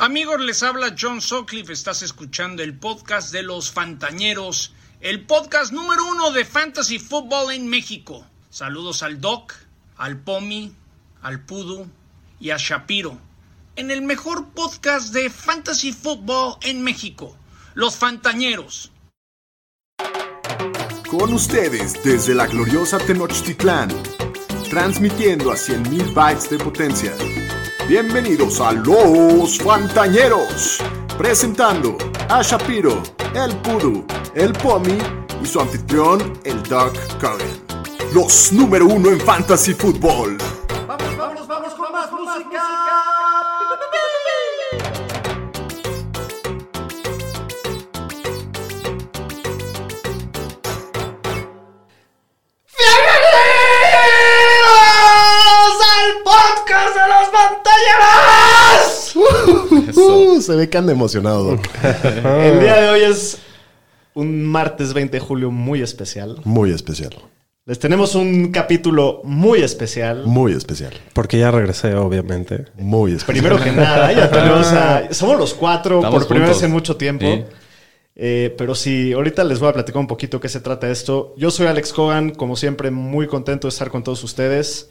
Amigos, les habla John Sutcliffe. Estás escuchando el podcast de los Fantañeros, el podcast número uno de Fantasy Football en México. Saludos al Doc, al Pomi, al Pudu y a Shapiro. En el mejor podcast de Fantasy Football en México, Los Fantañeros. Con ustedes desde la gloriosa Tenochtitlán, transmitiendo a 100.000 bytes de potencia. Bienvenidos a Los Fantañeros, presentando a Shapiro, el Pudu, el Pomi y su anfitrión, el Doc Cogan. Los número uno en Fantasy Football. Uh, se ve que anda emocionado, Doc. El día de hoy es un martes 20 de julio muy especial. Muy especial. Les tenemos un capítulo muy especial. Muy especial. Porque ya regresé, obviamente. Muy especial. Primero que nada, ya tenemos a- Somos los cuatro Estamos por primera juntos. vez en mucho tiempo. Sí. Eh, pero sí, ahorita les voy a platicar un poquito qué se trata esto. Yo soy Alex Cogan, como siempre, muy contento de estar con todos ustedes.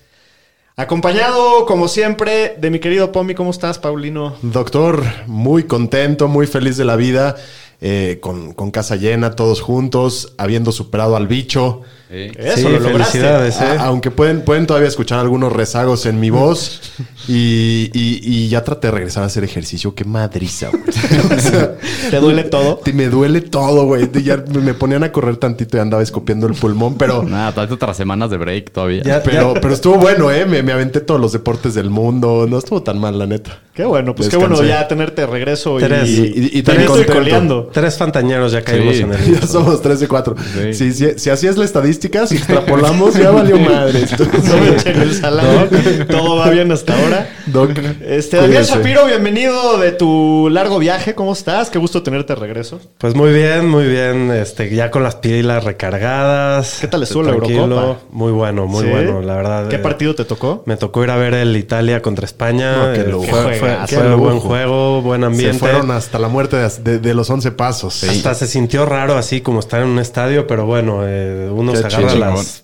Acompañado, como siempre, de mi querido Pomi. ¿Cómo estás, Paulino? Doctor, muy contento, muy feliz de la vida, eh, con, con casa llena, todos juntos, habiendo superado al bicho. Eso Sí, lo lograste. felicidades, ¿eh? A- aunque pueden, pueden todavía escuchar algunos rezagos en mi voz. Y, y- y ya traté de regresar a hacer ejercicio. Qué madriza, güey. O sea, ¿Te duele todo? te- me duele todo, güey. Ya me ponían a correr tantito y andaba escopiendo el pulmón, pero... Nada, todavía otras semanas de break todavía. Ya- Pero, pero estuvo bueno, ¿eh? Me, me aventé todos los deportes del mundo. No estuvo tan mal, la neta. Qué bueno, pues qué bueno ya tenerte de regreso y, Tres. y, Y- y- y te estoy coleando. Tres fantañeros ya caímos Sí. en el Ya somos 3 de 4. Sí. Si, si, si así es la estadística, si extrapolamos, ya valió madre. esto. No me echen el salado. Todo va bien hasta ahora. Doc, Este, Daniel. Shapiro, bienvenido de tu largo viaje. ¿Cómo estás? Qué gusto tenerte de regreso. Pues muy bien, muy bien. Este, ya con las pilas recargadas. ¿Qué tal estuvo la Tranquilo. Eurocopa? Muy bueno, muy ¿Sí? bueno, la verdad. ¿Qué eh, partido te tocó? Me tocó ir a ver el Italia contra España. No, qué Eh, lujo. fue, fue- buen juego, buen ambiente. Se fueron hasta la muerte de, de- de los 11 pasos. Hasta se sintió raro así como estar en un estadio, pero bueno, eh, uno se agarra chingón. las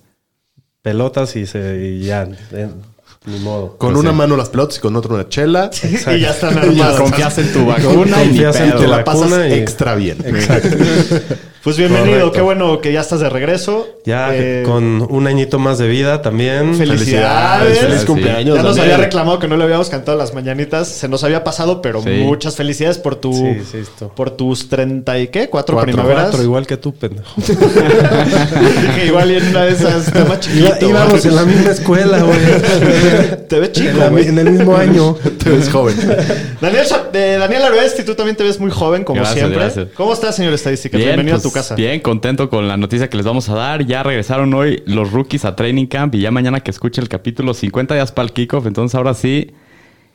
pelotas y se y ya, eh, ni modo. Con una mano las pelotas y con otra una chela. y ya están Ya armados. Confías en tu vacuna y Confías en pedo. Te tu la pasas y- extra bien. Pues bienvenido, Correcto. qué bueno que ya estás de regreso. Ya Eh, con un añito más de vida también. Felicidades. Feliz Sí. cumpleaños. Ya nos Daniel. había reclamado que no le habíamos cantado las mañanitas. Se nos había pasado, pero Sí. muchas felicidades por tu Sí, sí, esto. por tus 30 y qué, cuatro, Cuatro, primaveras. Cuatro, igual que tú, pendejo. Dije, igual y en una de esas está más chiquito. Iba- íbamos en la misma escuela, güey. Te ves chico, en, la- en el mismo año. Te ves joven. Daniel, de Daniel Aroesti, tú también te ves muy joven, como Gracias, siempre. gracias. ¿Cómo estás, señor Estadística? Bien, Bienvenido pues, a tu casa. Bien, contento con la noticia que les vamos a dar. Ya regresaron hoy los rookies a Training Camp y ya mañana que escuche el capítulo 50 días para el kickoff. Entonces ahora sí.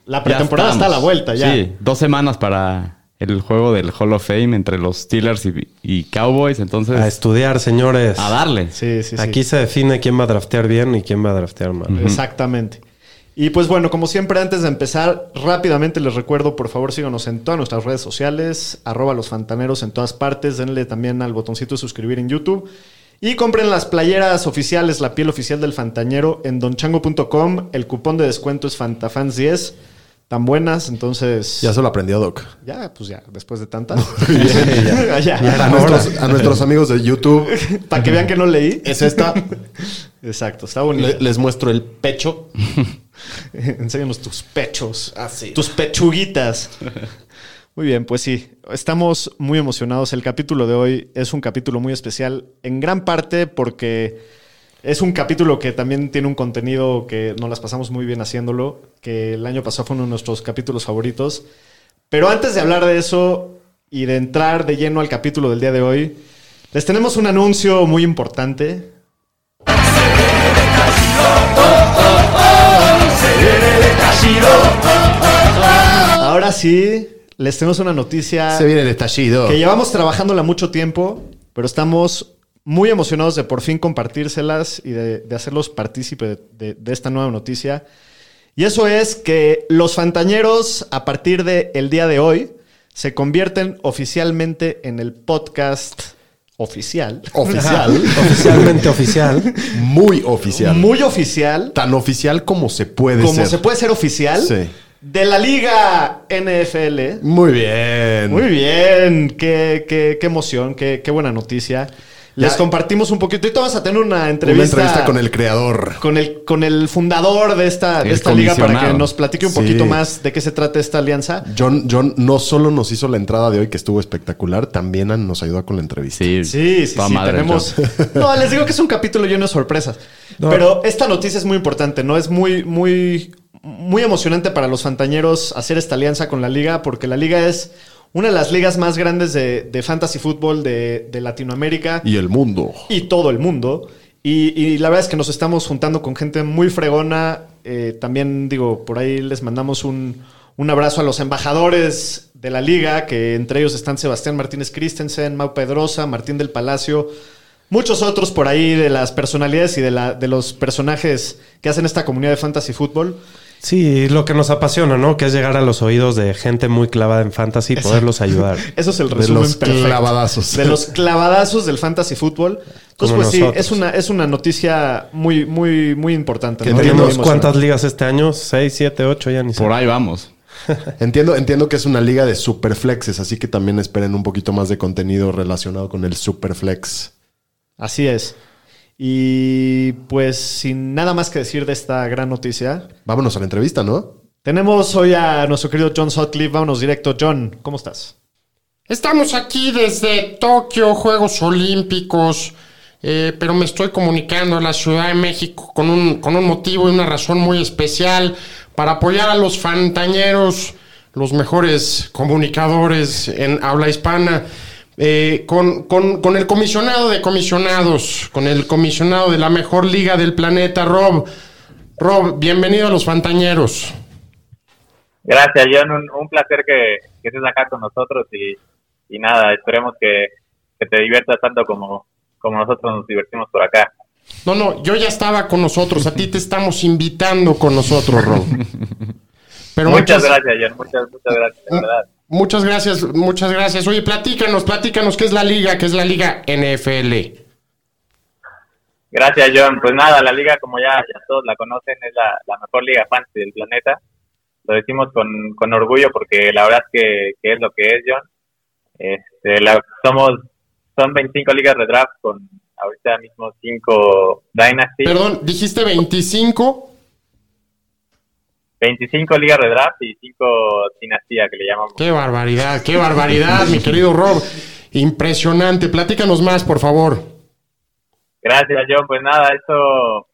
La pretemporada está a la vuelta ya. Sí, dos semanas para el juego del Hall of Fame entre los Steelers y, y Cowboys. Entonces, A estudiar, señores. a darle. Sí, sí, sí. Aquí se define quién va a draftear bien y quién va a draftear mal. Exactamente. Y pues bueno, como siempre, antes de empezar, rápidamente les recuerdo, por favor, síganos en todas nuestras redes sociales, arroba los fantaneros en todas partes, denle también al botoncito de suscribir en YouTube. Y compren las playeras oficiales, la piel oficial del Fantañero en donchango.com. El cupón de descuento es Fantafans10. Tan buenas, entonces. Ya se lo aprendió, Doc. Ya, pues ya, después de tantas. ya, ya. A nuestros, a nuestros amigos de YouTube, Para que vean que no leí. es esta. Exacto, está bonito. Le- les muestro el pecho. Enséñanos tus pechos. Así. Tus pechuguitas. Muy bien, pues sí. Estamos muy emocionados. El capítulo de hoy es un capítulo muy especial, en gran parte porque es un capítulo que también tiene un contenido que nos las pasamos muy bien haciéndolo, que el año pasado fue uno de nuestros capítulos favoritos. Pero antes de hablar de eso y de entrar de lleno al capítulo del día de hoy, les tenemos un anuncio muy importante. Ahora sí, les tenemos una noticia Se viene el estallido. que llevamos trabajándola mucho tiempo, pero estamos muy emocionados de por fin compartírselas y de, de hacerlos partícipe de, de- de esta nueva noticia. Y eso es que los Fantañeros, a partir del día de hoy, se convierten oficialmente en el podcast oficial. Oficial. Oficialmente oficial. Muy oficial. Muy oficial. Tan oficial como se puede como ser. se puede ser oficial. Sí. De la Liga NFL. Muy bien. Muy bien, qué, qué- qué emoción, qué, qué buena noticia. Les Ya- compartimos un poquito. Ahorita vas a tener una Una entrevista, entrevista con el creador. con el, con el fundador de esta, de esta liga para que nos platique un Sí. poquito más de qué se trata esta alianza. John, John no solo nos hizo la entrada de hoy, que estuvo espectacular, también nos ayudó con la entrevista. Sí, Sí, sí, sí, madre, tenemos... John. No, les digo que es un capítulo lleno de sorpresas. Pero esta noticia es muy importante, ¿no? Es muy, muy, muy emocionante para los fantañeros hacer esta alianza con la liga, porque la liga es una de las ligas más grandes de, de fantasy fútbol de, de Latinoamérica Y el mundo. y todo el mundo. Y, y la verdad es que nos estamos juntando con gente muy fregona. Eh, también, digo, por ahí les mandamos un, un abrazo a los embajadores de la liga, que entre ellos están Sebastián Martínez Christensen, Mau Pedrosa, Martín del Palacio, muchos otros por ahí de las personalidades y de, la, de los personajes que hacen esta comunidad de fantasy fútbol. Sí, lo que nos apasiona, ¿no? Que es llegar a los oídos de gente muy clavada en fantasy y poderlos ayudar. Eso es el De resumen los perfecto. clavadazos. De los clavadazos del fantasy fútbol. Entonces, Como pues sí, es una, es una noticia muy, muy, muy importante. Que ¿no? tenemos Muy ¿Tenemos emocionante. cuántas ligas este año? ¿Seis, siete, ocho? Ya ni sé. Por ahí vamos. Entiendo, entiendo que es una liga de superflexes, así que también esperen un poquito más de contenido relacionado con el superflex. Así es. Y pues sin nada más que decir de esta gran noticia, Vámonos a la entrevista, ¿no? tenemos hoy a nuestro querido John Sutcliffe. Vámonos directo. John, ¿cómo estás? Estamos aquí desde Tokio, Juegos Olímpicos, eh, pero me estoy comunicando a la Ciudad de México con un, con un motivo y una razón muy especial para apoyar a los fantañeros, los mejores comunicadores en habla hispana, eh, con, con- con el comisionado de comisionados, con el comisionado de la mejor liga del planeta, Rob. Rob, bienvenido a los fantañeros. Gracias, John. Un, un placer que, que estés acá con nosotros y, y nada, esperemos que, que te diviertas tanto como, como nosotros nos divertimos por acá. No, no, yo ya estaba con nosotros. A ti te estamos invitando con nosotros, Rob. Pero muchas, gracias, John. Muchas, muchas gracias, de verdad. Muchas gracias, muchas gracias. Oye, platícanos, platícanos qué es la liga, qué es la liga NFL. Gracias, John. Pues nada, la liga, como ya, ya todos la conocen, es la, la mejor liga fantasy del planeta. Lo decimos con, con orgullo porque la verdad es que, que es lo que es, John. Este, la, somos, son 25 ligas de draft con ahorita mismo 5 Dynasty. Perdón, dijiste 25. 25 ligas de draft y 5 dinastía que le llamamos. Qué barbaridad, qué barbaridad, mi querido Rob. Impresionante. Platícanos más, por favor. Gracias, John. Pues nada, eso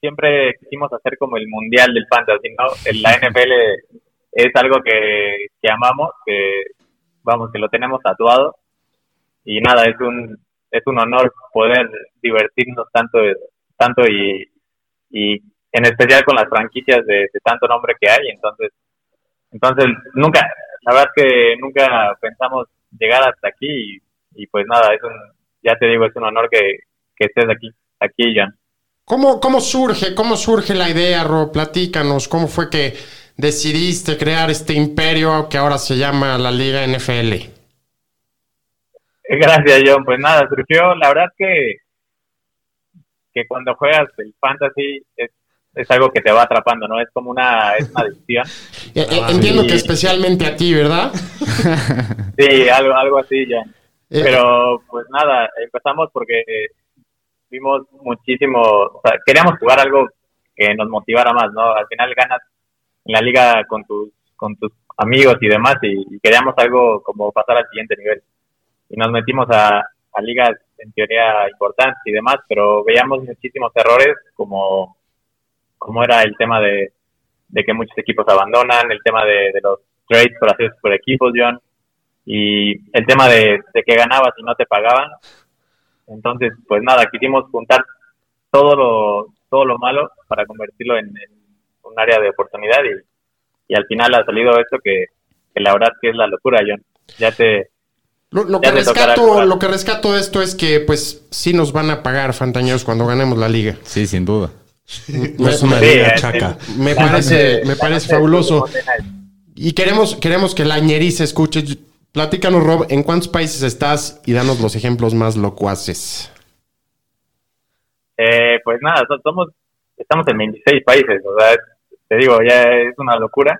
siempre quisimos hacer como el mundial del fantasy, ¿no? La NFL es algo que, que amamos, que vamos, que lo tenemos tatuado. Y nada, es un es un honor poder divertirnos tanto tanto y, y en especial con las franquicias de, de tanto nombre que hay. Entonces, entonces nunca, la verdad es que nunca pensamos llegar hasta aquí y, y pues nada, es un, ya te digo, es un honor que, que estés aquí, aquí, John. ¿Cómo, ¿Cómo surge, cómo surge la idea, Rob? Platícanos, ¿cómo fue que decidiste crear este imperio que ahora se llama la Liga NFL? Gracias, John. Pues nada, surgió, la verdad que, que cuando juegas el fantasy es, es algo que te va atrapando, ¿no? Es como una, es una adicción. Eh, eh, entiendo que especialmente a ti, ¿verdad? Sí, algo, algo así, John. Eh, Pero pues nada, empezamos porque vimos muchísimo, o sea, queríamos jugar algo que nos motivara más, ¿no? Al final ganas en la liga con tus, con tus amigos y demás y, y queríamos algo como pasar al siguiente nivel. Y nos metimos a, a ligas en teoría importantes y demás, pero veíamos muchísimos errores como, como era el tema de, de que muchos equipos abandonan, el tema de, de los trades por hacer por equipos, John, y el tema de, de que ganabas y no te pagaban. Entonces, pues nada, quisimos juntar todo lo, todo lo malo para convertirlo en, en un área de oportunidad y, y al final ha salido esto que, que la verdad que es la locura, John. Ya te, Lo, que rescato, lo que rescato de esto es que, pues, sí nos van a pagar, Fantañeros, cuando ganemos la liga. Sí, sin duda. No es una liga chaca. me parece, me parece fabuloso. Y queremos, queremos que la ñerí se escuche. Platícanos, Rob, ¿en cuántos países estás? Y danos los ejemplos más locuaces. Eh, pues nada, so- somos, estamos en 26 países, o sea, es- te digo, ya es una locura.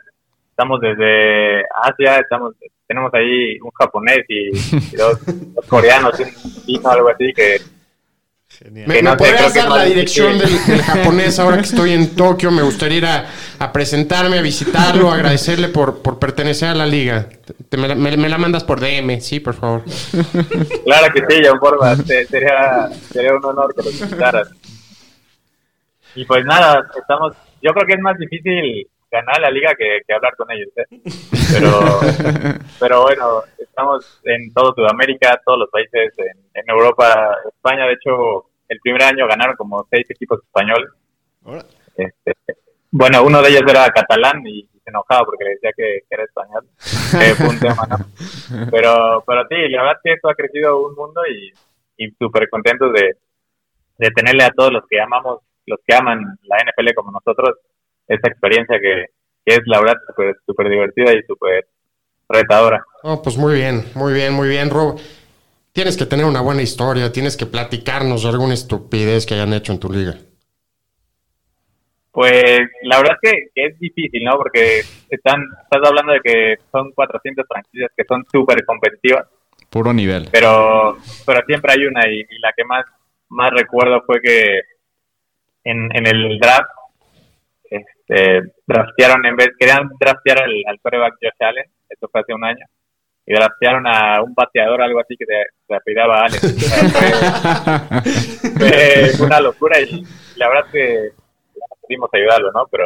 Estamos desde Asia, estamos, tenemos ahí un japonés y, y dos, dos coreanos, un chino, algo así, que ¿Me, no podrías dar la dirección del, japonés ahora que estoy en Tokio? Me gustaría ir a, a presentarme, a visitarlo, a agradecerle por, por pertenecer a la liga. Te- me, la- me- me la mandas por DM, sí, por favor. claro que sí, John Forma, se- sería, sería un honor que lo visitaras. Y pues nada, estamos, yo creo que es más difícil ganar la liga que, que hablar con ellos, ¿eh? pero, pero bueno, estamos en todo Sudamérica, todos los países, en, en Europa, España, de hecho, el primer año ganaron como seis equipos españoles. Este, bueno, uno de ellos era catalán y se enojaba porque le decía que, que era español. que fue un tema, ¿no? Pero, pero sí, la verdad que esto ha crecido un mundo y, y súper contentos de, de tenerle a todos los que amamos, los que aman la NFL como nosotros, esta experiencia que, que es la verdad súper divertida y súper retadora. No, pues muy bien, muy bien, muy bien, Rob. Tienes que tener una buena historia, tienes que platicarnos de alguna estupidez que hayan hecho en tu liga. Pues la verdad es que, que es difícil, ¿no? Porque están, estás hablando de que son 400 franquicias que son súper competitivas, Puro nivel. pero, pero siempre hay una y, y la que más, más recuerdo fue que en, en el draft este, draftearon, en vez, querían draftear al, al quarterback Josh Allen, esto fue hace un año, y draftearon a un pateador, algo así que se, se fue, fue una locura y la verdad es que pudimos ayudarlo, ¿no? Pero,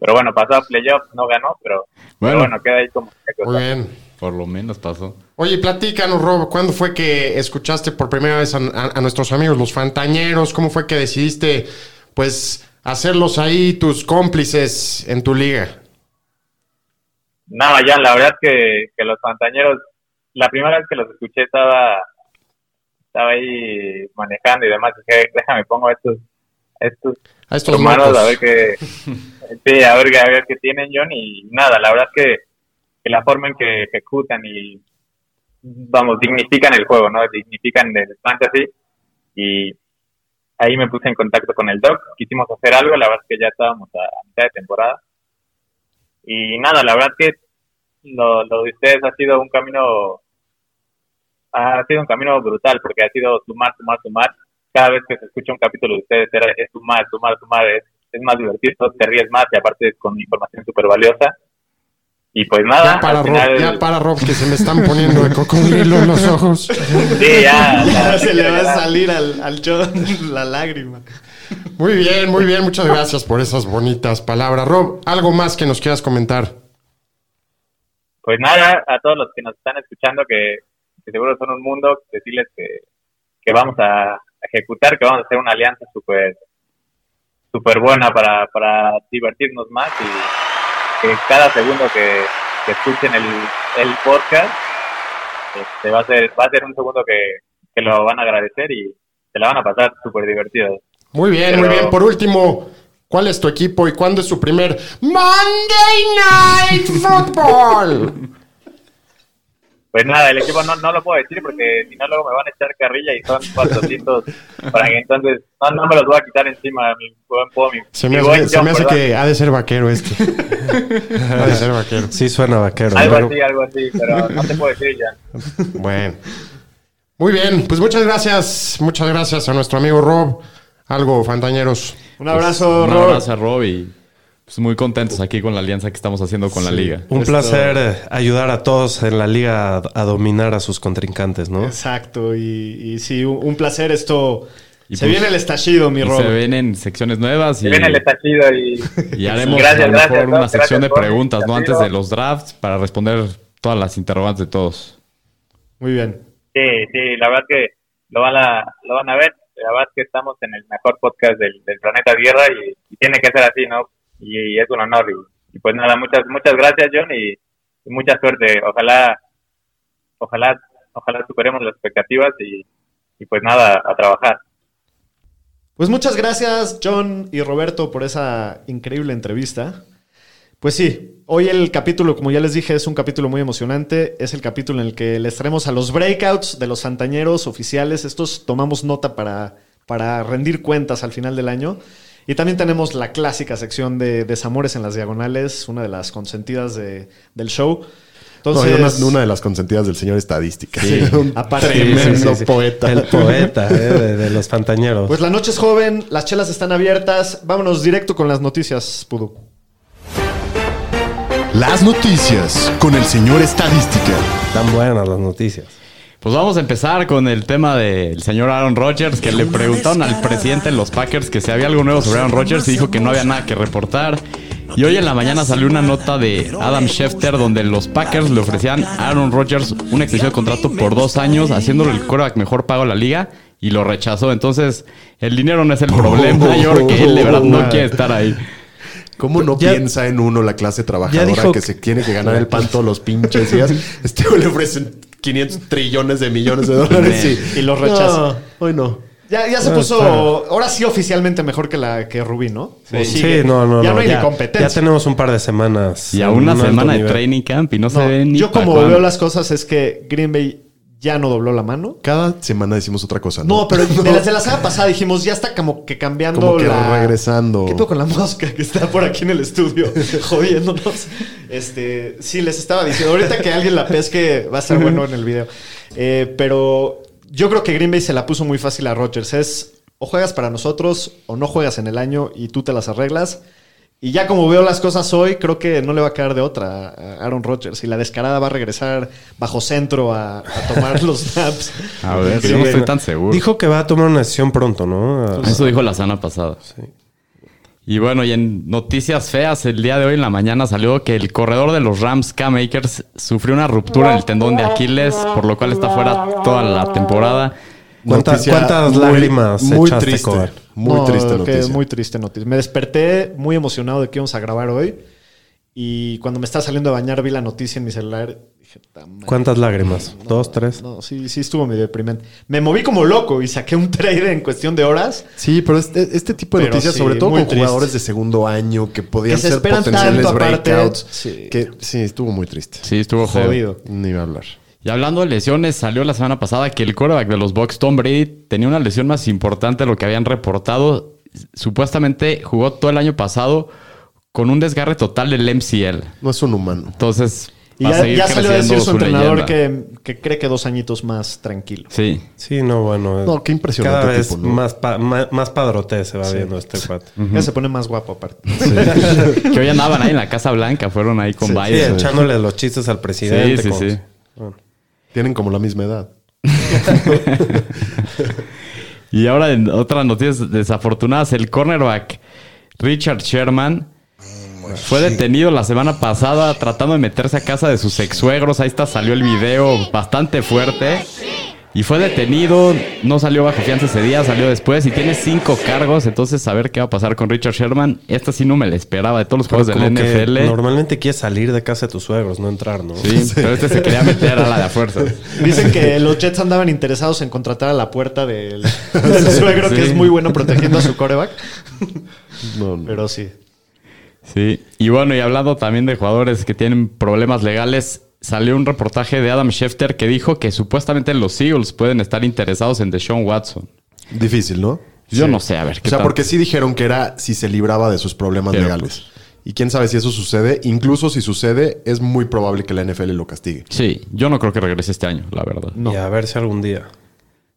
pero bueno, pasó a playoffs, no ganó, pero pero Bueno. bueno, queda ahí como Muy bien. Por lo menos pasó. Oye, platícanos, Rob, ¿cuándo fue que escuchaste por primera vez a, a- a nuestros amigos, los fantañeros? ¿Cómo fue que decidiste, pues, hacerlos ahí tus cómplices en tu liga? No, ya la verdad es que, que los pantañeros, la primera vez que los escuché estaba estaba ahí manejando y demás, dije, déjame pongo estos estos A estos humanos a ver qué sí, a ver, a ver qué tienen John y nada, la verdad es que, que la forma en que ejecutan y vamos, dignifican el juego, ¿no? Dignifican el fantasy y ahí me puse en contacto con el doc, quisimos hacer algo, la verdad es que ya estábamos a mitad de temporada y nada, la verdad que lo, lo de ustedes ha sido un camino ha sido un camino brutal porque ha sido sumar, sumar, sumar. Cada vez que se escucha un capítulo de ustedes era, es sumar, sumar, sumar, es, es más divertido, te ríes más y aparte con información súper valiosa. Y pues nada, Ya para, al Rob, final, ya para, Rob, que se me están poniendo de cocodrilo en los ojos. sí, ya, ya, Ya se le va a ya. salir al, al John la lágrima. Muy bien, muy bien. Muchas gracias por esas bonitas palabras. Rob, ¿algo más que nos quieras comentar? Pues nada, a todos los que nos están escuchando, que, seguro son un mundo, decirles que, que vamos a ejecutar, que vamos a hacer una alianza súper súper buena para, para divertirnos más y que cada segundo que, que escuchen el, el podcast este, va a ser va a ser un segundo que, que lo van a agradecer y se la van a pasar súper divertido. Muy bien, Pero- muy bien. Por último, ¿cuál es tu equipo y cuándo es su primer Monday Night Football? Pues nada, el equipo no, no lo puedo decir porque si no luego me van a echar carrilla y son 400 para que entonces no, no me los voy a quitar encima mi buen Se me, hace, se me hace que ha de ser vaquero este. ha de ser vaquero. Sí suena vaquero. algo pero- así, algo así, pero no te puedo decir ya. Bueno. Muy bien, pues muchas gracias. Muchas gracias a nuestro amigo Rob. Algo, fantañeros. Un abrazo, Un Rob. abrazo a Rob y pues, muy contentos aquí con la alianza que estamos haciendo con la liga. Un Esto- placer eh, ayudar a todos en la liga a, a dominar a sus contrincantes, ¿no? Exacto, y, y sí, un, un placer esto. Y se pues- viene el estallido, mi Rob. se ven secciones nuevas y, Se viene el estallido y, y haremos Gracias, a lo mejor una sección de preguntas, ¿no? Antes de los drafts para responder todas las interrogantes de todos. Muy bien. sí, sí, la verdad que lo van a, lo van a ver. La verdad que estamos en el mejor podcast del, del planeta Tierra y, tiene que ser así, ¿no? Y, es un honor. Y, y pues nada, muchas muchas gracias, John, y mucha suerte. Ojalá, ojalá, ojalá superemos las expectativas y, y pues nada, a trabajar. Pues muchas gracias, John y Roberto, por esa increíble entrevista. Pues sí, hoy el capítulo, como ya les dije, es un capítulo muy emocionante. Es el capítulo en el que les traemos a los breakouts de los santañeros oficiales. Estos tomamos nota para, para rendir cuentas al final del año. Y también tenemos la clásica sección de Desamores en las Diagonales, una de las consentidas de- del show. No, Entonces, y una, una de las consentidas del señor estadística. Sí, un aparte- tremendo Sí, sí, sí. poeta. El poeta eh, de, de los fantañeros. pues la noche es joven, las chelas están abiertas. Vámonos directo con las noticias, Pudu. Las noticias con el señor Estadística. Tan buenas las noticias. Pues vamos a empezar con el tema del señor Aaron Rodgers, que le preguntaron al presidente de los Packers que si había algo nuevo sobre Aaron Rodgers y dijo que no había nada que reportar. Y hoy en la mañana salió una nota de Adam Schefter donde los Packers le ofrecían a Aaron Rodgers una extensión de contrato por dos años, haciéndolo el quarterback mejor pago de la liga y lo rechazó. Entonces, el dinero no es el problema, yo creo que él de verdad no quiere estar ahí. ¿Cómo no Ya- piensa en uno la clase trabajadora dijo que se tiene que ganar el pan todos los pinches días? Este güey le ofrecen 500 trillones de millones de dólares y, Y los rechaza. No, hoy no. Ya, ya se Ah, puso, está. ahora sí oficialmente mejor que la que Rubí, ¿no? ¿O Sí, sigue? no, no, ya no. no hay ya, ni competencia. ya tenemos un par de semanas. Y a una semana de nivel. training camp y no, No, se ve ni yo como veo las cosas es que Green Bay ya no dobló la mano. Cada semana decimos otra cosa. No, No, pero de la, de la semana pasada dijimos, ya está como que cambiando Como que la... regresando. ¿Qué pedo con la mosca que está por aquí en el estudio jodiéndonos? Este, sí, les estaba diciendo, ahorita que alguien la pesque va a estar bueno en el video. Eh, pero yo creo que Green Bay se la puso muy fácil a Rodgers. Es o juegas para nosotros o no juegas en el año y tú te las arreglas. Y ya como veo las cosas hoy, creo que no le va a caer de otra a Aaron Rodgers. Y la descarada va a regresar bajo centro a, a tomar los snaps. A ver, Sí, yo no estoy tan seguro. Dijo que va a tomar una decisión pronto, ¿no? Eso dijo la semana pasada. Y bueno, y en noticias feas, el día de hoy en la mañana salió que el corredor de los Rams, Cam Akers, sufrió una ruptura en el tendón de Aquiles, por lo cual está fuera toda la temporada. ¿Cuántas- Noticia cuántas muy- lágrimas Muy echaste, triste. Cobar? Muy No, triste que noticia. Muy triste noticia. Me desperté muy emocionado de que íbamos a grabar hoy. Y cuando me estaba saliendo a bañar, vi la noticia en mi celular. Dije. ¿Cuántas lágrimas? No, ¿Dos, tres? No, sí, sí estuvo medio deprimente. Me moví como loco y saqué un trade en cuestión de horas. Sí, pero este, este tipo de Pero noticias, sí, sobre todo con triste. jugadores de segundo año que podían Que se ser potenciales tanto aparte. breakouts. Sí. Que sí, estuvo muy triste. Sí, estuvo. Jodido. Ni iba a hablar. Y hablando de lesiones, salió la semana pasada que el quarterback de los Bucks, Tom Brady, tenía una lesión más importante de lo que habían reportado. Supuestamente jugó todo el año pasado con un desgarre total del MCL. No es un humano. Entonces, Y va a ya, seguir ya salió a decir su su entrenador que, que cree que dos añitos más tranquilo. Sí. Sí, no, bueno. No, qué impresionante Cada vez tipo, ¿no? más, pa- más, más padrote se va viendo este cuate. Ya se pone más guapo aparte. Que hoy andaban ahí en la Casa Blanca, fueron ahí con Sí, Biden. echándole los chistes al presidente. Sí, sí, sí. Bueno. Tienen como la misma edad. Y ahora en otras noticias desafortunadas, el cornerback Richard Sherman fue detenido la semana pasada tratando de meterse a casa de sus ex suegros. Ahí está, salió el video bastante fuerte. Y fue detenido, no salió bajo fianza ese día, salió después y tiene cinco cargos. Entonces, a ver qué va a pasar con Richard Sherman. Esta sí no me la esperaba de todos los Pero juegos del NFL. normalmente quieres salir de casa de tus suegros, no entrar, ¿no? Sí, pero este se quería meter a la de a fuerza. Dicen que los Jets andaban interesados en contratar a la puerta del, del suegro, que es muy bueno protegiendo a su coreback. No, no. Pero sí. Sí, y bueno, y hablando también de jugadores que tienen problemas legales, salió un reportaje de Adam Schefter que dijo que supuestamente los Eagles pueden estar interesados en Deshaun Watson. Difícil, ¿no? Yo no sé, a ver O qué sea, tal. porque sí dijeron que era si se libraba de sus problemas Pero, legales. Y quién sabe si eso sucede. Incluso si sucede, es muy probable que la NFL lo castigue. Sí, yo no creo que regrese este año, la verdad. Y a ver si algún día.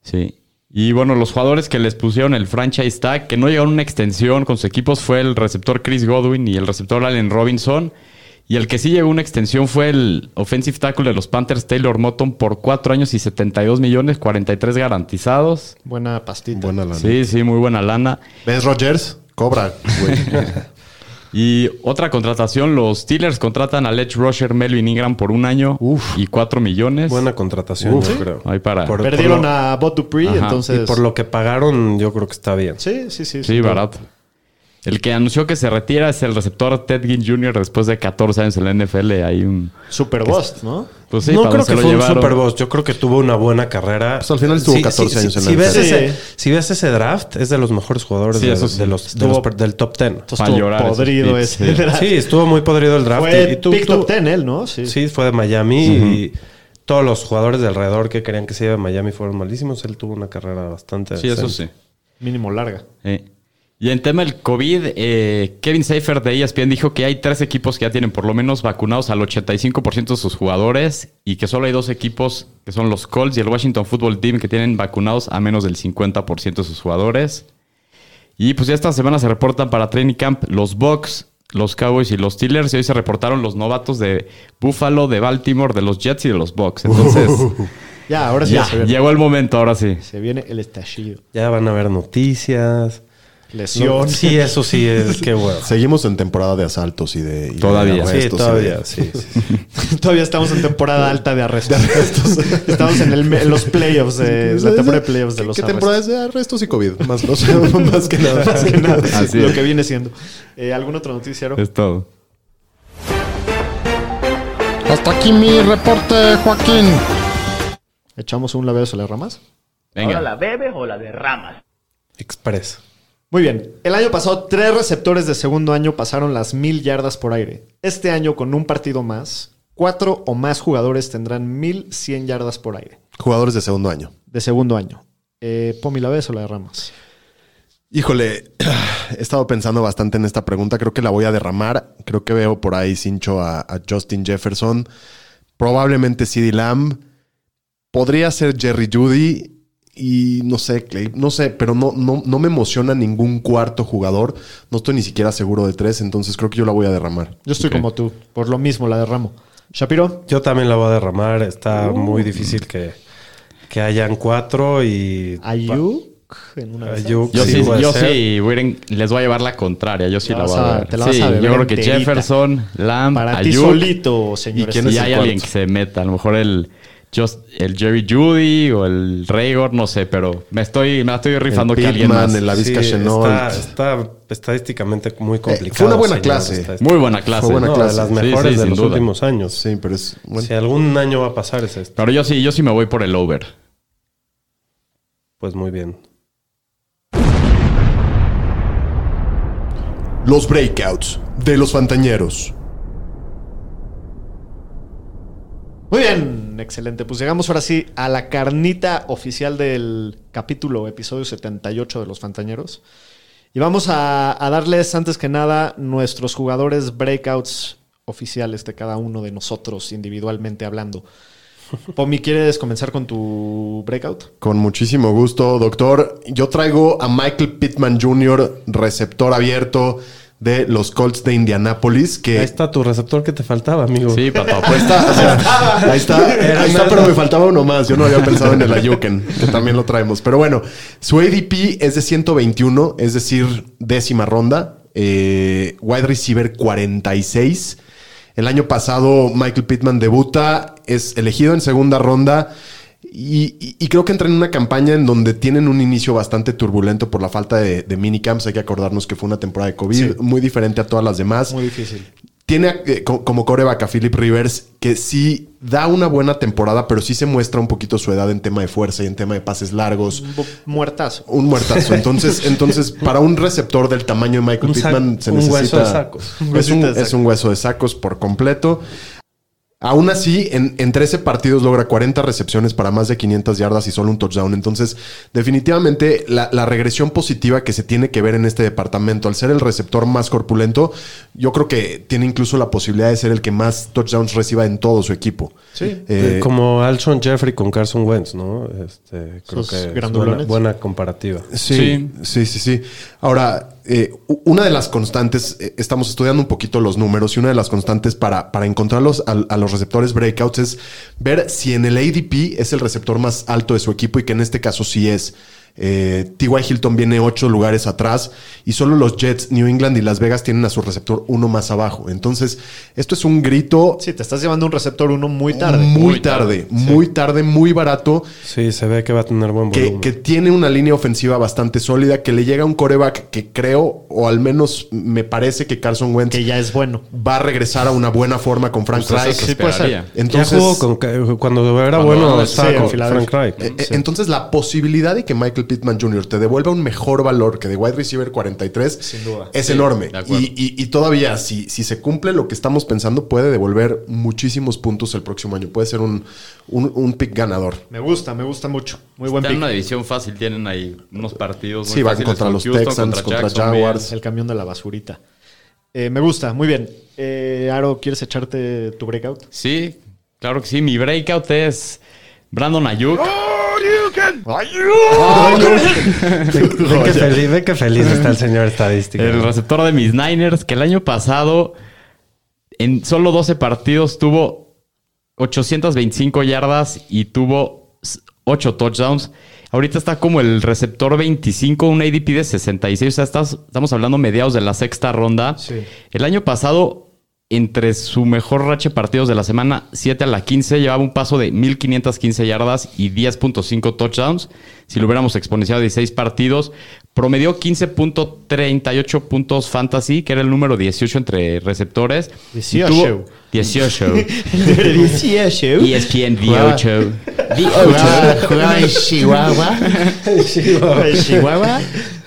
Sí. Y bueno, los jugadores que les pusieron el franchise tag, que no llegaron a una extensión con sus equipos, fue el receptor Chris Godwin y el receptor Allen Robinson. Y el que sí llegó a una extensión fue el offensive tackle de los Panthers, Taylor Moton, por 4 años y 72 millones, 43 garantizados. Buena pastita. Buena lana. Sí, sí, muy buena lana. ¿Ves, Rogers? Cobra, güey. Y otra contratación, los Steelers contratan al Edge Rusher Melvin Ingram por un año Uf. y 4 millones. Buena contratación, yo creo. Ahí para... Por- Perdieron por lo- a Bot Dupree, Ajá. entonces. Y por lo que pagaron, yo creo que está bien. Sí, sí, sí. Sí, barato. El que anunció que se retira es el receptor Ted Ginn Jr. después de 14 años en la NFL. Hay un. Super Bust, ¿no? Pues sí, no creo que lo fue llevaron. un Super. Yo creo que tuvo una buena carrera. Pues al final estuvo 14 años en la si ves, NFL. ese, Sí. si ves ese draft, es de los mejores jugadores Sí, de, eso sí. de los, de Estuvo- los del top 10. Entonces Para estuvo llorar podrido ese. sí. Sí, estuvo muy podrido el draft. Fue y tú- pick tú- top 10 él, ¿no? Sí. Sí, fue de Miami y todos los jugadores de alrededor que querían que se iba de Miami fueron malísimos. Él tuvo una carrera bastante. Sí, eso decente. sí. Mínimo larga. Eh. Y en tema del COVID, eh, Kevin Seifert de ESPN dijo que hay tres equipos que ya tienen por lo menos vacunados al 85% de sus jugadores y que solo hay dos equipos, que son los Colts y el Washington Football Team, que tienen vacunados a menos del 50% de sus jugadores. Y pues ya esta semana se reportan para Training Camp los Bucks, los Cowboys y los Steelers. Y hoy se reportaron los novatos de Buffalo, de Baltimore, de los Jets y de los Bucks. Entonces, Ya, ahora sí ya, se, viene, llegó el momento, ahora sí. se viene el estallido. Ya van a haber noticias. Lesión. Sí, eso sí es que bueno. Seguimos en temporada de asaltos y de. y Todavía. Sí, arrestos y todavía, de- sí. sí. Todavía estamos en temporada alta de arrestos. estamos en, el- en los playoffs, de, la temporada de playoffs de ¿Qué- los ¿Qué arrestos. temporada es de arrestos y COVID? Más, no más que nada. Más que nada, Así lo es. que viene siendo. Eh, ¿Algún otro noticiero? Es todo. Hasta aquí mi reporte, Joaquín. ¿Echamos un laveo sobre las ramas? Venga. la bebes o la derramas? Express. Muy bien. El año pasado, tres receptores de segundo año pasaron las mil yardas por aire. Este año, con un partido más, cuatro o más jugadores tendrán mil cien yardas por aire. Jugadores de segundo año. De segundo año. Eh, ¿Pomi la ves o la derramas? Híjole, he estado pensando bastante en esta pregunta. Creo que la voy a derramar. Creo que veo por ahí cincho a, a Justin Jefferson. Probablemente CD Lamb. Podría ser Jerry Judy. Y no sé, Clay, no sé, pero no, no, no me emociona ningún cuarto jugador. No estoy ni siquiera seguro de tres, entonces creo que yo la voy a derramar. Yo estoy como tú. Por lo mismo la derramo. ¿Shapiro? Yo también la voy a derramar. Está muy difícil que, que hayan cuatro y. Ayuk en una? Ayuk, Yo sí, yo ser. sí les voy a llevar la contraria. Yo sí La voy a, a- ver. te la vas Sí, a beber yo creo que enterita. Jefferson, Lamb, Para ti solito, señor. ¿Y hay alguien que se meta. A lo mejor el, just, el Jerry Judy o el Raygor, no sé, pero me estoy, me estoy rifando El que alguien más. el- la Vizca Sí, está, está estadísticamente muy complicado. fue una buena señor, clase. Muy buena clase. Fue buena no, clase. de las mejores sí, de los duda. últimos años. Sí, pero es. bueno. Si algún año va a pasar es este. Pero yo sí, yo sí me voy por el over. Pues muy bien. Los breakouts de los Fantañeros. Muy bien, excelente. Pues llegamos ahora sí a la carnita oficial del capítulo, episodio 78 de Los Fantañeros. Y vamos a, a darles antes que nada nuestros jugadores breakouts oficiales de cada uno de nosotros, individualmente hablando. Pomi, ¿quieres comenzar con tu breakout? Con muchísimo gusto, doctor. Yo traigo a Michael Pittman Jr., receptor abierto de los Colts de Indianápolis, que Ahí está tu receptor que te faltaba, amigo. Sí, pues está, o sea, ahí está, ahí está, pero me faltaba uno más. Yo no había pensado en el Ayuken, que también lo traemos. Pero bueno, su ADP es de 121, es decir, décima ronda. Eh, wide receiver 46. El año pasado Michael Pittman debuta, es elegido en segunda ronda. Y, y- y creo que entra en una campaña en donde tienen un inicio bastante turbulento por la falta de, de minicamps. Hay que acordarnos que fue una temporada de COVID muy diferente a todas las demás Muy difícil. tiene eh, co- como coreback a Philip Rivers, que sí da una buena temporada, pero sí se muestra un poquito su edad en tema de fuerza y en tema de pases largos. Un muertazo. Un muertazo. Entonces, entonces, para un receptor del tamaño de Michael Pittman se un necesita. hueso de sacos. Un Es un, de es saco. un hueso de sacos por completo. Aún así, en, en 13 partidos logra 40 recepciones para más de 500 yardas y solo un touchdown. Entonces, definitivamente la, la regresión positiva que se tiene que ver en este departamento, al ser el receptor más corpulento, yo creo que tiene incluso la posibilidad de ser el que más touchdowns reciba en todo su equipo. Sí. Eh, Eh, Como Alshon Jeffrey con Carson Wentz, ¿no? Este, creo que es buena, buena comparativa. Sí, sí, sí, sí. Ahora, eh, una de las constantes, eh, estamos estudiando un poquito los números y una de las constantes para, para encontrarlos a, a los receptores breakouts es ver si en el ADP es el receptor más alto de su equipo y que en este caso sí es. Eh, T.Y. Hilton viene ocho lugares atrás y solo los Jets, New England y Las Vegas tienen a su receptor uno más abajo. Entonces, esto es un grito Sí, te estás llevando un receptor uno muy tarde. muy, Muy tarde, tarde, muy tarde, muy barato, Sí, se ve que va a tener buen volumen. que tiene una línea ofensiva bastante sólida, que le llega un coreback que creo, o al menos me parece que Carson Wentz Que ya es bueno. va a regresar a una buena forma con Frank Pues Reich. sí puede ser. Entonces, ya jugó con, cuando era Cuando bueno, estaba sí, con. Frank Reich. Eh, eh, Entonces, la posibilidad de que Michael Pittman Jr. te devuelva un mejor valor que de wide receiver 43 Sin duda. es Sí, enorme. Y, y- y todavía, si, si se cumple lo que estamos pensando, puede devolver muchísimos puntos el próximo año. Puede ser un, un, un pick ganador. Me gusta, me gusta mucho. Muy buen Está en una división fácil, tienen ahí unos partidos muy Sí, van fáciles contra con los Houston, Texans, contra. Jaguars. El camión de la basurita. Eh, me gusta, muy bien. Eh, Aro, ¿quieres echarte tu breakout? Sí, claro que sí. Mi breakout es Brandon Ayuk. Ve que feliz, ve que feliz está el señor estadístico. El receptor de mis Niners, que el año pasado, en solo 12 partidos, tuvo 825 yardas y tuvo 8 touchdowns. Ahorita está como el receptor 25, un ADP de 66. O sea, estás- estamos hablando mediados de la sexta ronda. Sí. El año pasado, entre su mejor racha de partidos de la semana 7 a la 15, llevaba un paso de 1515 yardas y 10.5 touchdowns. Si lo hubiéramos exponenciado a 16 partidos, promedió 15.38 puntos fantasy, que era el número 18 entre receptores. Y 18. tuvo- 18. 18. ESPN V8. Jugaba, jugaba en Chihuahua. Chihuahua.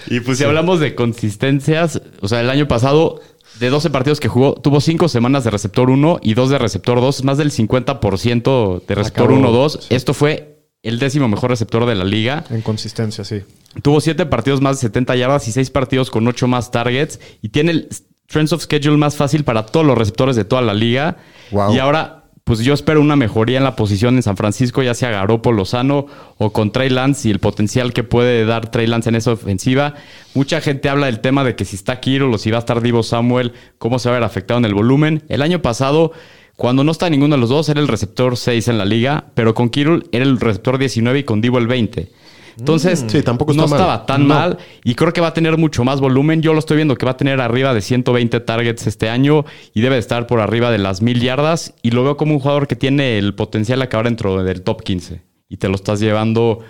Y pues si hablamos de consistencias, o sea, el año pasado, de 12 partidos que jugó, tuvo 5 semanas de receptor 1 y 2 de receptor 2, más del 50% de receptor Acabó, 1-2. Esto fue el décimo mejor receptor de la liga. En consistencia, sí. Tuvo 7 partidos más de 70 yardas y 6 partidos con 8 más targets. Y tiene el strength of schedule más fácil para todos los receptores de toda la liga. Wow. Y ahora, pues yo espero una mejoría en la posición en San Francisco, ya sea Garoppolo Lozano o con Trey Lance y el potencial que puede dar Trey Lance en esa ofensiva. Mucha gente habla del tema de que si está Kiro o si va a estar Divo Samuel, cómo se va a ver afectado en el volumen. El año pasado, cuando no está ninguno de los dos, era el receptor 6 en la liga, pero con Kirill era el receptor 19 y con Divo el 20. Entonces, Sí, tampoco no mal. estaba tan No. mal y creo que va a tener mucho más volumen. Yo lo estoy viendo que va a tener arriba de 120 targets este año y debe de estar por arriba de las mil yardas. Y lo veo como un jugador que tiene el potencial de acabar dentro del top 15. Y te lo estás llevando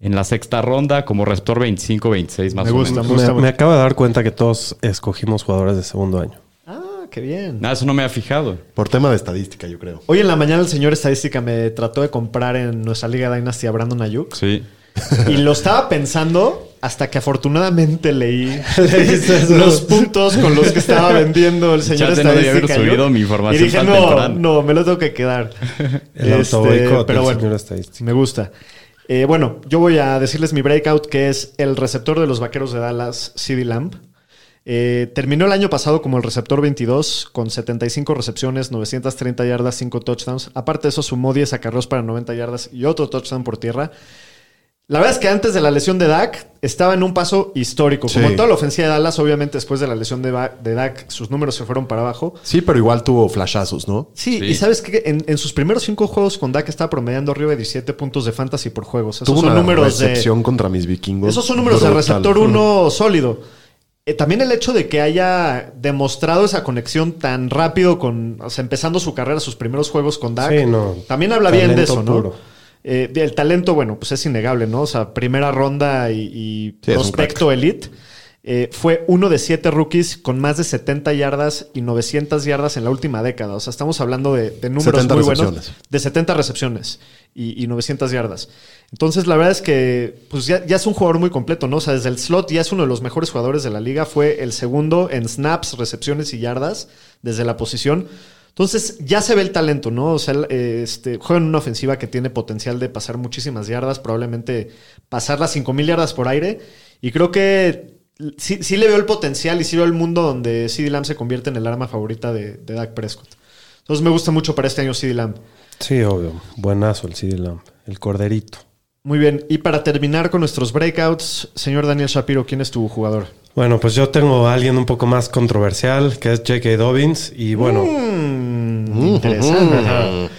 en la sexta ronda como receptor 25-26 más Me o menos. me gusta Me, acabo de dar cuenta que todos escogimos jugadores de segundo año. Ah, qué bien. Ah, eso no me ha fijado. Por tema de estadística, yo creo. Hoy en la mañana el señor estadística me trató de comprar en nuestra Liga Dynasty a Brandon Ayuk. Sí. Y lo estaba pensando hasta que afortunadamente leí los puntos con los que estaba vendiendo el señor no debía haber estadística. subido Ayuk. mi información Y dije, no, temprano". no, me lo tengo que quedar. El Este, pero bueno, me gusta. Eh, bueno, yo voy a decirles mi breakout, que es el receptor de los Vaqueros de Dallas, CD Lamb. Eh, terminó el año pasado como el receptor 22 con 75 recepciones, 930 yardas, 5 touchdowns. Aparte de eso, sumó 10 acarreos para 90 yardas y otro touchdown por tierra. La verdad es que antes de la lesión de Dak estaba en un paso histórico. Como Sí. en toda la ofensiva de Dallas, obviamente después de la lesión de, de Dak, sus números se fueron para abajo. Sí, pero igual tuvo flashazos, ¿no? Sí, Sí. y sabes que en, en sus primeros cinco juegos con Dak estaba promediando arriba de 17 puntos de fantasy por juegos. Esos tuvo son una números de. contra mis vikingos. Esos son números de receptor 1 sólido. Eh, también el hecho de que haya demostrado esa conexión tan rápido con, o sea, empezando su carrera, sus primeros juegos con Dak, Sí, no. también habla bien de eso, ¿no? puro. Eh, el talento, bueno, pues es innegable, ¿no? O sea, primera ronda y, Sí, prospecto elite. Eh, fue uno de siete rookies con más de 70 yardas y 900 yardas en la última década. O sea, estamos hablando de, de números 70 muy buenos. recepciones. De 70 recepciones y, y 900 yardas. Entonces, la verdad es que pues ya, ya es un jugador muy completo, ¿no? O sea, desde el slot ya es uno de los mejores jugadores de la liga. Fue el segundo en snaps, recepciones y yardas desde la posición. Entonces, ya se ve el talento, ¿no? O sea, eh, este, juega en una ofensiva que tiene potencial de pasar muchísimas yardas, probablemente pasar las 5000 yardas por aire. Y creo que sí, sí le veo el potencial y sí veo el mundo donde CD Lamb se convierte en el arma favorita de, de Dak Prescott. Entonces, me gusta mucho para este año CD Lamb. Sí, obvio. Buenazo el CD Lamb. El corderito. Muy bien. Y para terminar con nuestros breakouts, señor Daniel Shapiro, ¿quién es tu jugador? Bueno, pues yo tengo a alguien un poco más controversial, que es J.K. Dobbins. Y bueno, Mm, interesante.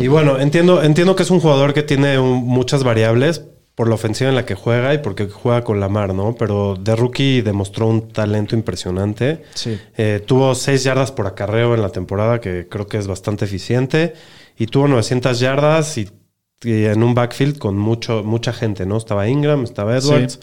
y bueno, entiendo, entiendo que es un jugador que tiene un- muchas variables. por la ofensiva en la que juega y porque juega con Lamar, ¿no? Pero de rookie demostró un talento impresionante. Sí. Eh, tuvo 6 yardas por acarreo en la temporada, que creo que es bastante eficiente. Y tuvo 900 yardas y, y en un backfield con mucho, mucha gente, ¿no? Estaba Ingram, estaba Edwards. Sí.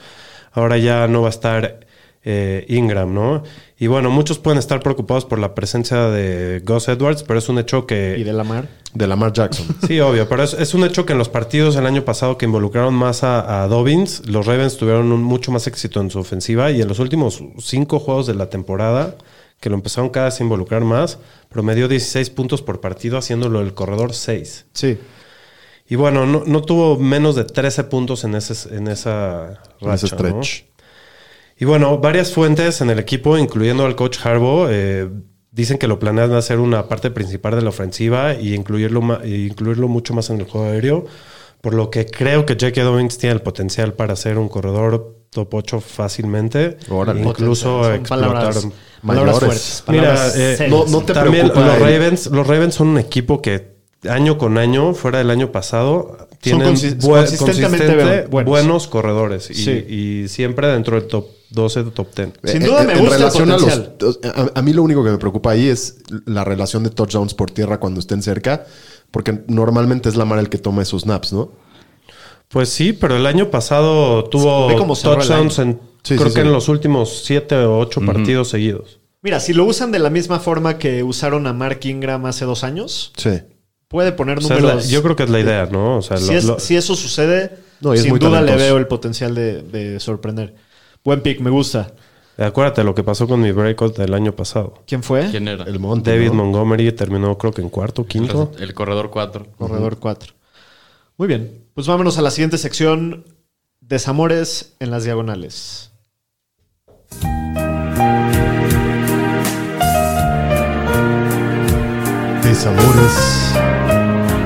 Ahora ya no va a estar eh, Ingram, ¿no? Y bueno, muchos pueden estar preocupados por la presencia de Gus Edwards, pero es un hecho que... Y de la mar. De Lamar Jackson. Sí, obvio, pero es, es un hecho que en los partidos el año pasado que involucraron más a, a Dobbins, los Ravens tuvieron un- mucho más éxito en su ofensiva y en los últimos cinco juegos de la temporada, que lo empezaron cada vez a involucrar más, promedió 16 puntos por partido, haciéndolo el corredor 6. Sí. Y bueno, no, no tuvo menos de 13 puntos en, ese, en esa En ese racha. ¿no? Y bueno, varias fuentes en el equipo, incluyendo al coach Harbaugh, eh, dicen que lo planean hacer una parte principal de la ofensiva y incluirlo, y incluirlo mucho más en el juego aéreo. Por lo que creo que J.K. Dobbins tiene el potencial para ser un corredor top 8 fácilmente. Órale. incluso Son explotar. palabras, fuertes. Mira, eh, no- no te También preocupa los Ravens, los Ravens son un equipo que año con año, fuera del año pasado, tienen consis- buen- consistentemente consistente buenos. buenos. corredores y, Sí. y siempre dentro del top 12, top 10. Sin Eh, duda eh, me en gusta el relación a, los, potencial. a, a mí lo único que me preocupa ahí es la relación de touchdowns por tierra cuando estén cerca, porque normalmente es Lamar el que toma esos snaps, ¿no? Pues sí, pero el año pasado tuvo touchdowns en Sí, creo sí, que sí. en los últimos 7 o 8 partidos seguidos. Mira, si lo usan de la misma forma que usaron a Mark Ingram hace dos años, Sí. puede poner O sea, es la- números. yo creo que es la idea, ¿no? O sea, si, lo- es- lo- si eso sucede, No, y es sin muy duda le veo el potencial de, de sorprender. Buen pick, me gusta. acuérdate lo que pasó con mi breakout del año pasado. ¿Quién fue? ¿Quién era? El monte. David ¿no? Montgomery terminó creo que en cuarto, quinto. El corredor 4. Corredor 4. Muy bien. Pues vámonos a la siguiente sección. Desamores en las diagonales. Desamores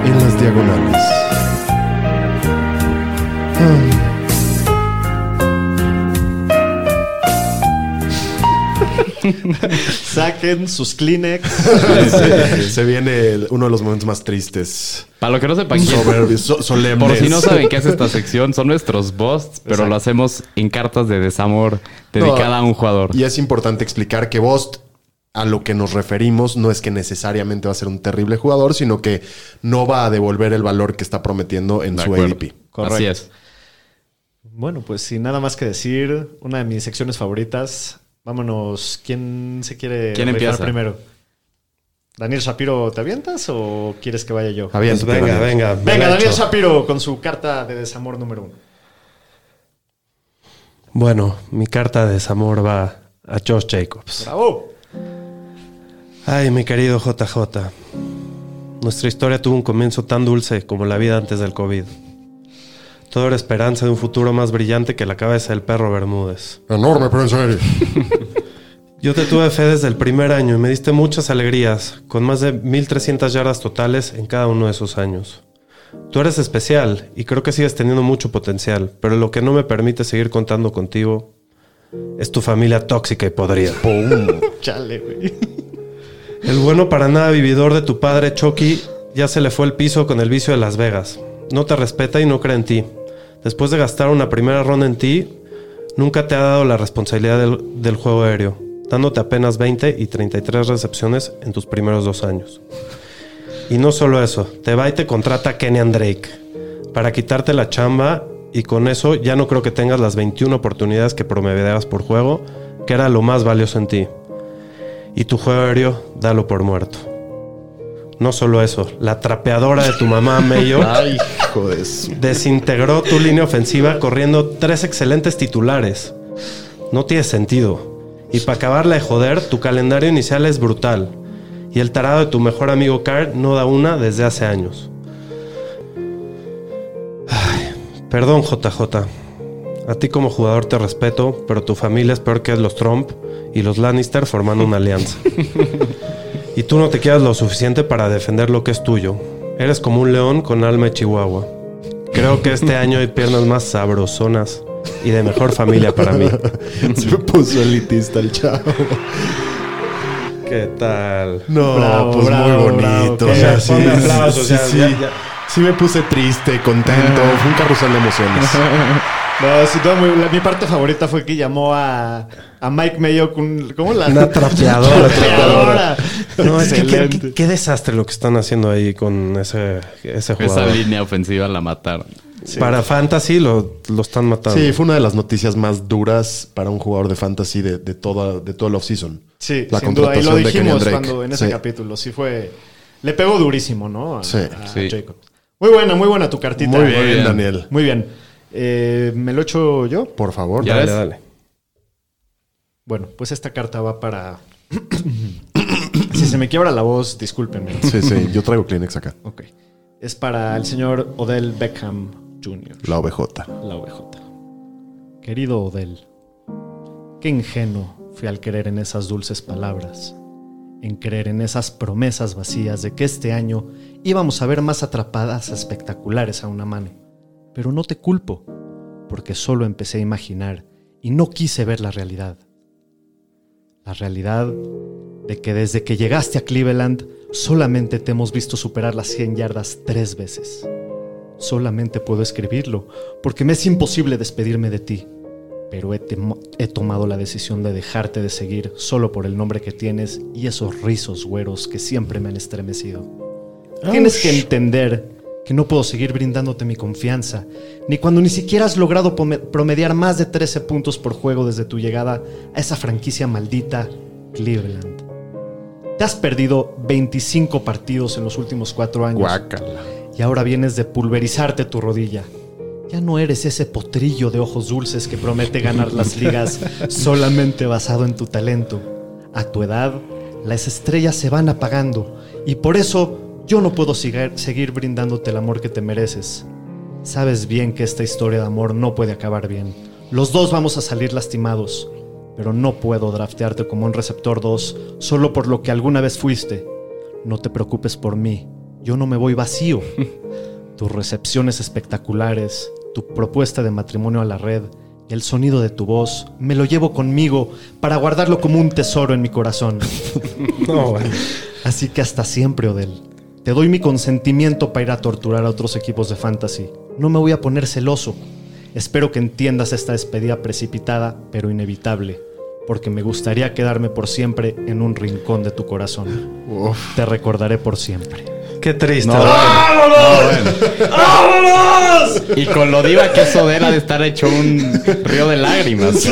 en las diagonales. Saquen sus Kleenex. se, se viene uno de los momentos más tristes. Para lo que no sepan quién, Soberbios, so- solemnes. por si no saben qué hace esta sección, son nuestros busts, pero lo hacemos en cartas de desamor dedicada a un jugador. Y es importante explicar que Bost, a lo que nos referimos, no es que necesariamente va a ser un terrible jugador, sino que no va a devolver el valor que está prometiendo en De su acuerdo. ADP. Correcto. Así es. Bueno, pues sin nada más que decir, una de mis secciones favoritas. Vámonos. ¿Quién se quiere ¿Quién empieza? primero? Daniel Shapiro, ¿te avientas o quieres que vaya yo? Pues venga, Daniel. venga. Daniel. Shapiro con su carta de desamor número uno. Bueno, mi carta de desamor va a Josh Jacobs. ¡Bravo! Ay, mi querido JJ. Nuestra historia tuvo un comienzo tan dulce como la vida antes del COVID. Todo era esperanza de un futuro más brillante que la cabeza del perro Bermúdez. Enorme, pero en serio. Yo te tuve fe desde el primer año y me diste muchas alegrías, con más de 1300 yardas totales en cada uno de esos años. Tú eres especial y creo que sigues teniendo mucho potencial, pero lo que no me permite seguir contando contigo es tu familia tóxica y podrida. Chale, güey. El bueno para nada vividor de tu padre Chucky ya se le fue el piso con el vicio de Las Vegas. No te respeta y no cree en ti. Después de gastar una primera ronda en ti, nunca te ha dado la responsabilidad del, del juego aéreo, dándote apenas 20 y 33 recepciones en tus primeros dos años. Y no solo eso, te va y te contrata Kenyan Drake para quitarte la chamba y con eso ya no creo que tengas las 21 oportunidades que promediabas por juego, que era lo más valioso en ti y tu juego aéreo, dalo por muerto. No solo eso, la trapeadora de tu mamá, Ay, hijo de su- desintegró tu línea ofensiva corriendo tres excelentes titulares. No tiene sentido. Y para acabarla de joder, tu calendario inicial es brutal. Y el tarado de tu mejor amigo Carl no da una desde hace años. Ay, perdón, JJ. A ti como jugador te respeto, pero tu familia es peor que los Trump y los Lannister formando una alianza. y tú no te quedas lo suficiente para defender lo que es tuyo. Eres como un león con alma de chihuahua. Creo que este año hay piernas más sabrosonas y de mejor familia para mí. Se me puso elitista el chavo. ¿Qué tal? No, Bravo, pues bravo, muy bravo. bonito. O sea, sí, sí, sí, sí. ya- ya. Sí me puse triste, contento. Fue un carrusel de emociones. No, sí, todo muy- la- mi parte favorita fue que llamó a, a Mike Mayo con. ¿Cómo la? Una trapeadora. trapeadora. No, es que qué, Excelente. qué- qué desastre lo que están haciendo ahí con ese, ese Esa jugador. línea ofensiva la mataron. Para Fantasy lo, lo están matando. Sí, fue una de las noticias más duras para un jugador de fantasy de, de toda, de todo el offseason. Sí, La sin duda. Y lo dijimos cuando en ese Sí. capítulo. Sí fue. Le pegó durísimo, ¿no? A, Sí. a Sí. Jacob. Muy buena, muy buena tu cartita. Muy bien, bien. Daniel. Muy bien. Eh, ¿Me lo echo yo? Por favor. Ya Dale, ves. dale. Bueno, pues esta carta va para. si se me quiebra la voz, discúlpenme. Sí, sí. Yo traigo Kleenex acá. Ok. Es para el señor Odell Beckham Jr. La OBJ. La OBJ. Querido Odell, qué ingenuo fui al creer en esas dulces palabras, en creer en esas promesas vacías de que este año íbamos a ver más atrapadas espectaculares a una mano. Pero no te culpo, porque solo empecé a imaginar y no quise ver la realidad. La realidad de que desde que llegaste a Cleveland solamente te hemos visto superar las 100 yardas tres veces. Solamente puedo escribirlo, porque me es imposible despedirme de ti. Pero he, he tomado la decisión de dejarte de seguir solo por el nombre que tienes y esos rizos güeros que siempre me han estremecido. Tienes que entender que no puedo seguir brindándote mi confianza, ni cuando ni siquiera has logrado promediar más de 13 puntos por juego desde tu llegada a esa franquicia maldita, Cleveland. Te has perdido 25 partidos en los últimos cuatro años Guácala. y ahora vienes de pulverizarte tu rodilla. Ya no eres ese potrillo de ojos dulces que promete ganar las ligas solamente basado en tu talento. A tu edad, las estrellas se van apagando y por eso yo no puedo seguir, seguir brindándote el amor que te mereces. Sabes bien que esta historia de amor no puede acabar bien. Los dos vamos a salir lastimados, pero no puedo draftearte como un receptor 2 solo por lo que alguna vez fuiste. No te preocupes por mí, yo no me voy vacío. Tus recepciones espectaculares, tu propuesta de matrimonio a la red, el sonido de tu voz, me lo llevo conmigo para guardarlo como un tesoro en mi corazón. No, bueno. Así que hasta siempre, Odell. Te doy mi consentimiento para ir a torturar a otros equipos de fantasy. No me voy a poner celoso. Espero que entiendas esta despedida precipitada, pero inevitable, porque me gustaría quedarme por siempre en un rincón de tu corazón. Uf. Te recordaré por siempre. Qué triste. No, Daniel. Y con lo diva que eso de era de estar hecho un río de lágrimas.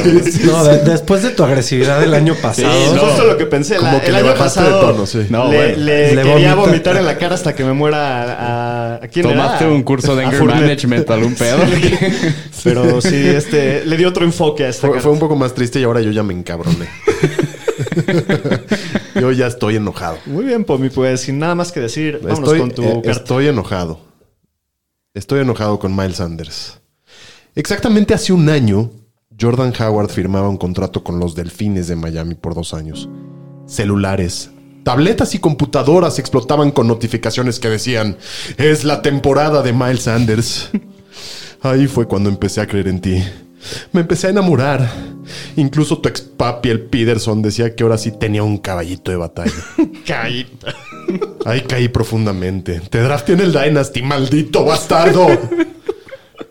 No, de- después de tu agresividad del año pasado. Sí, no. Justo lo que pensé. la- Como que el le año pasado de tono, sí. No, le, bueno. le Le quería vomita- vomitar en la cara hasta que me muera a... ¿a quién era? Tomaste un curso de A anger management, algún pedo. Pero sí, este, le dio otro enfoque a esta Fue, carta. fue un poco más triste y ahora yo ya me encabroné. yo ya estoy enojado. Muy bien, Pomi, pues sin nada más que decir, vámonos Estoy, con tu eh, carta. estoy enojado. Estoy enojado con Miles Sanders. Exactamente hace un año, Jordan Howard firmaba un contrato con los Delfines de Miami por dos años. Celulares, tabletas y computadoras explotaban con notificaciones que decían, es la temporada de Miles Sanders. Ahí fue cuando empecé a creer en ti. Me empecé a enamorar. Incluso tu ex papi, el Peterson, decía que ahora sí tenía un caballito de batalla. Caíta. Ahí caí profundamente. Te drafté en el Dynasty, maldito bastardo.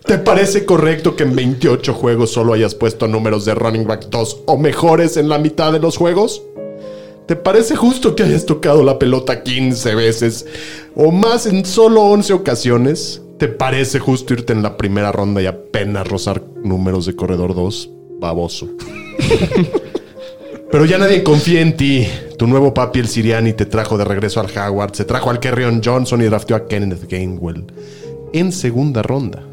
¿Te parece correcto que en 28 juegos solo hayas puesto números de running back 2 o mejores en la mitad de los juegos? ¿Te parece justo que hayas tocado la pelota 15 veces o más en solo 11 ocasiones? ¿Te parece justo irte en la primera ronda y apenas rozar números de corredor 2? Baboso. Pero ya nadie confía en ti. Tu nuevo papi, el Siriani, te trajo de regreso al Howard, se trajo al Kerryon Johnson y drafteó a Kenneth Gainwell en segunda ronda.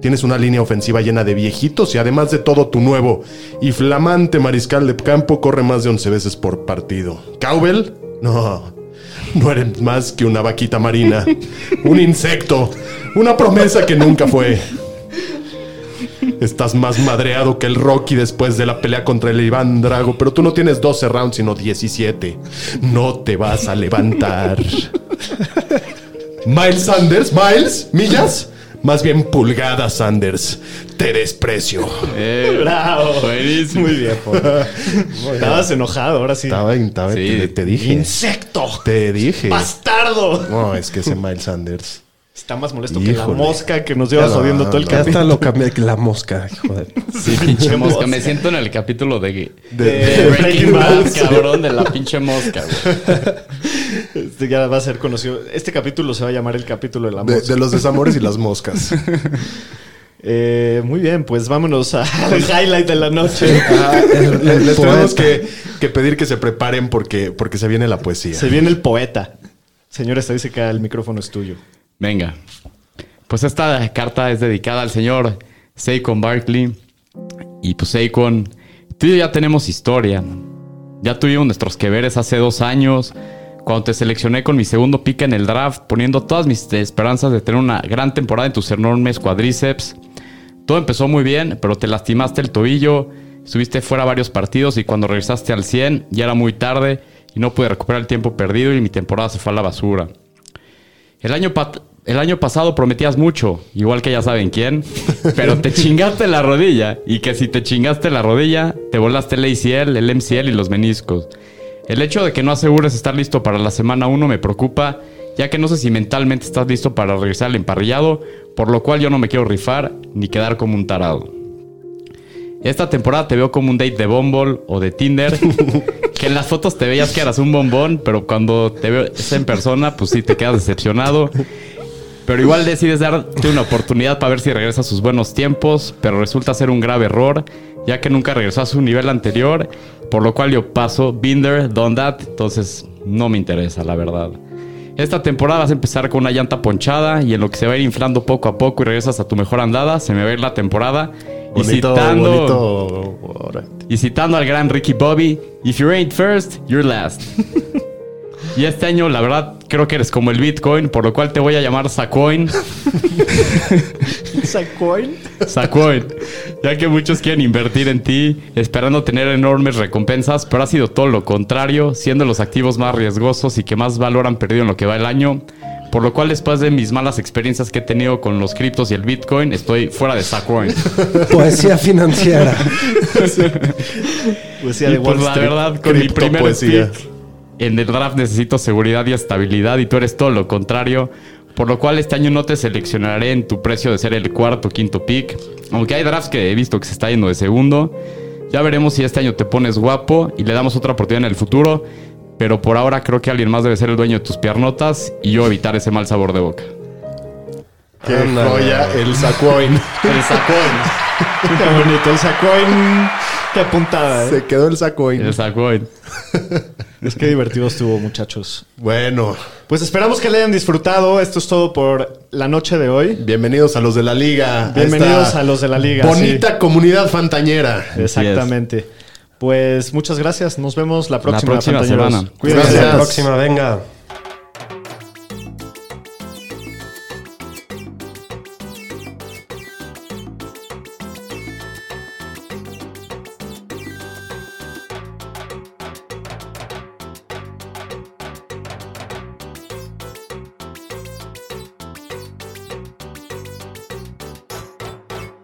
Tienes una línea ofensiva llena de viejitos y además de todo tu nuevo y flamante mariscal de campo corre más de 11 veces por partido. ¿Cowbell? No, no eres más que una vaquita marina, un insecto, una promesa que nunca fue. Estás más madreado que el Rocky después de la pelea contra el Iván Drago, pero tú no tienes 12 rounds, sino 17. No te vas a levantar. Miles Sanders, Miles, millas, más bien pulgadas Sanders. Te desprecio. Eh, Bravo. Buenísimo. Muy bien. Estabas enojado, ahora sí. Estaba, estaba- Sí. te, te dije. ¡Insecto! Te dije. ¡Bastardo! No, es que ese Miles Sanders. Está más molesto que la mosca que nos lleva jodiendo no, todo el no. Ya capítulo. está lo cambié. La mosca, joder. Sí, pinche mosca. Me siento en el capítulo de, de, de Breaking Breaking Bad, cabrón, de la pinche mosca, güey. Este ya va a ser conocido. Este capítulo se va a llamar el capítulo de la De, mosca. de los desamores y las moscas. Eh, muy bien, pues vámonos al highlight de la noche. Ah, El- le- el les tenemos que pedir que se preparen porque, porque se viene la poesía. Se viene el poeta. Señor estadística, el micrófono es tuyo. Venga. Pues esta carta es dedicada al señor Saquon Barkley. Y pues Saquon, tú y yo ya tenemos historia. Ya tuvimos nuestros que veres hace dos años. Cuando te seleccioné con mi segundo pick en el draft, poniendo todas mis esperanzas de tener una gran temporada en tus enormes cuadríceps. Todo empezó muy bien, pero te lastimaste el tobillo, estuviste fuera varios partidos y cuando regresaste al 100 ya era muy tarde y no pude recuperar el tiempo perdido y mi temporada se fue a la basura. El año, el año pasado prometías mucho, igual que ya saben quién, pero te chingaste la rodilla y que si te chingaste la rodilla, te volaste el ACL, el MCL y los meniscos. El hecho de que no asegures estar listo para la semana 1 me preocupa, ya que no sé si mentalmente estás listo para regresar al emparrillado, por lo cual yo no me quiero rifar ni quedar como un tarado. Esta temporada te veo como un date de Bumble o de Tinder, que en las fotos te veías que eras un bombón, pero cuando te veo en persona, pues sí te quedas decepcionado. Pero igual decides darte una oportunidad para ver si regresa a sus buenos tiempos, pero resulta ser un grave error, ya que nunca regresó a su nivel anterior, por lo cual yo paso, Binder, done that, entonces no me interesa, la verdad. Esta temporada vas a empezar con una llanta ponchada y en lo que se va a ir inflando poco a poco y regresas a tu mejor andada, se me va a ir la temporada. Y citando- bonito. Y citando al gran Ricky Bobby, if you ain't first, you're last. y este año, la verdad, creo que eres como el Bitcoin, por lo cual te voy a llamar Sacoin. ¿Sacoin? Sacoin. Ya que muchos quieren invertir en ti, esperando tener enormes recompensas, pero ha sido todo lo contrario, siendo los activos más riesgosos y que más valor han perdido en lo que va el año. Por lo cual, después de mis malas experiencias que he tenido con los criptos y el Bitcoin, estoy fuera de Sacoin. Poesía financiera. Poesía Y de Wall pues la Street. verdad, con mi primer en el draft necesito seguridad y estabilidad y tú eres todo lo contrario. Por lo cual este año no te seleccionaré en tu precio de ser el cuarto o quinto pick. Aunque hay drafts que he visto que se está yendo de segundo. Ya veremos si este año te pones guapo y le damos otra oportunidad en el futuro. Pero por ahora creo que alguien más debe ser el dueño de tus piernotas y yo evitar ese mal sabor de boca. Qué Ándale. joya, el sacoin. El sacón. Qué bonito, el Sacoin. Qué puntada, ¿eh? Se quedó el sacoin. El sacón. Es que divertido estuvo, muchachos. Bueno, Pues esperamos que le hayan disfrutado. Esto es todo por la noche de hoy. bienvenidos a los de la liga. Bienvenidos a los de la liga. Bonita comunidad fantañera. Exactamente. Pues muchas gracias. Nos vemos la próxima, próxima Fantañeros. semana. Cuídense. Gracias. La próxima, venga.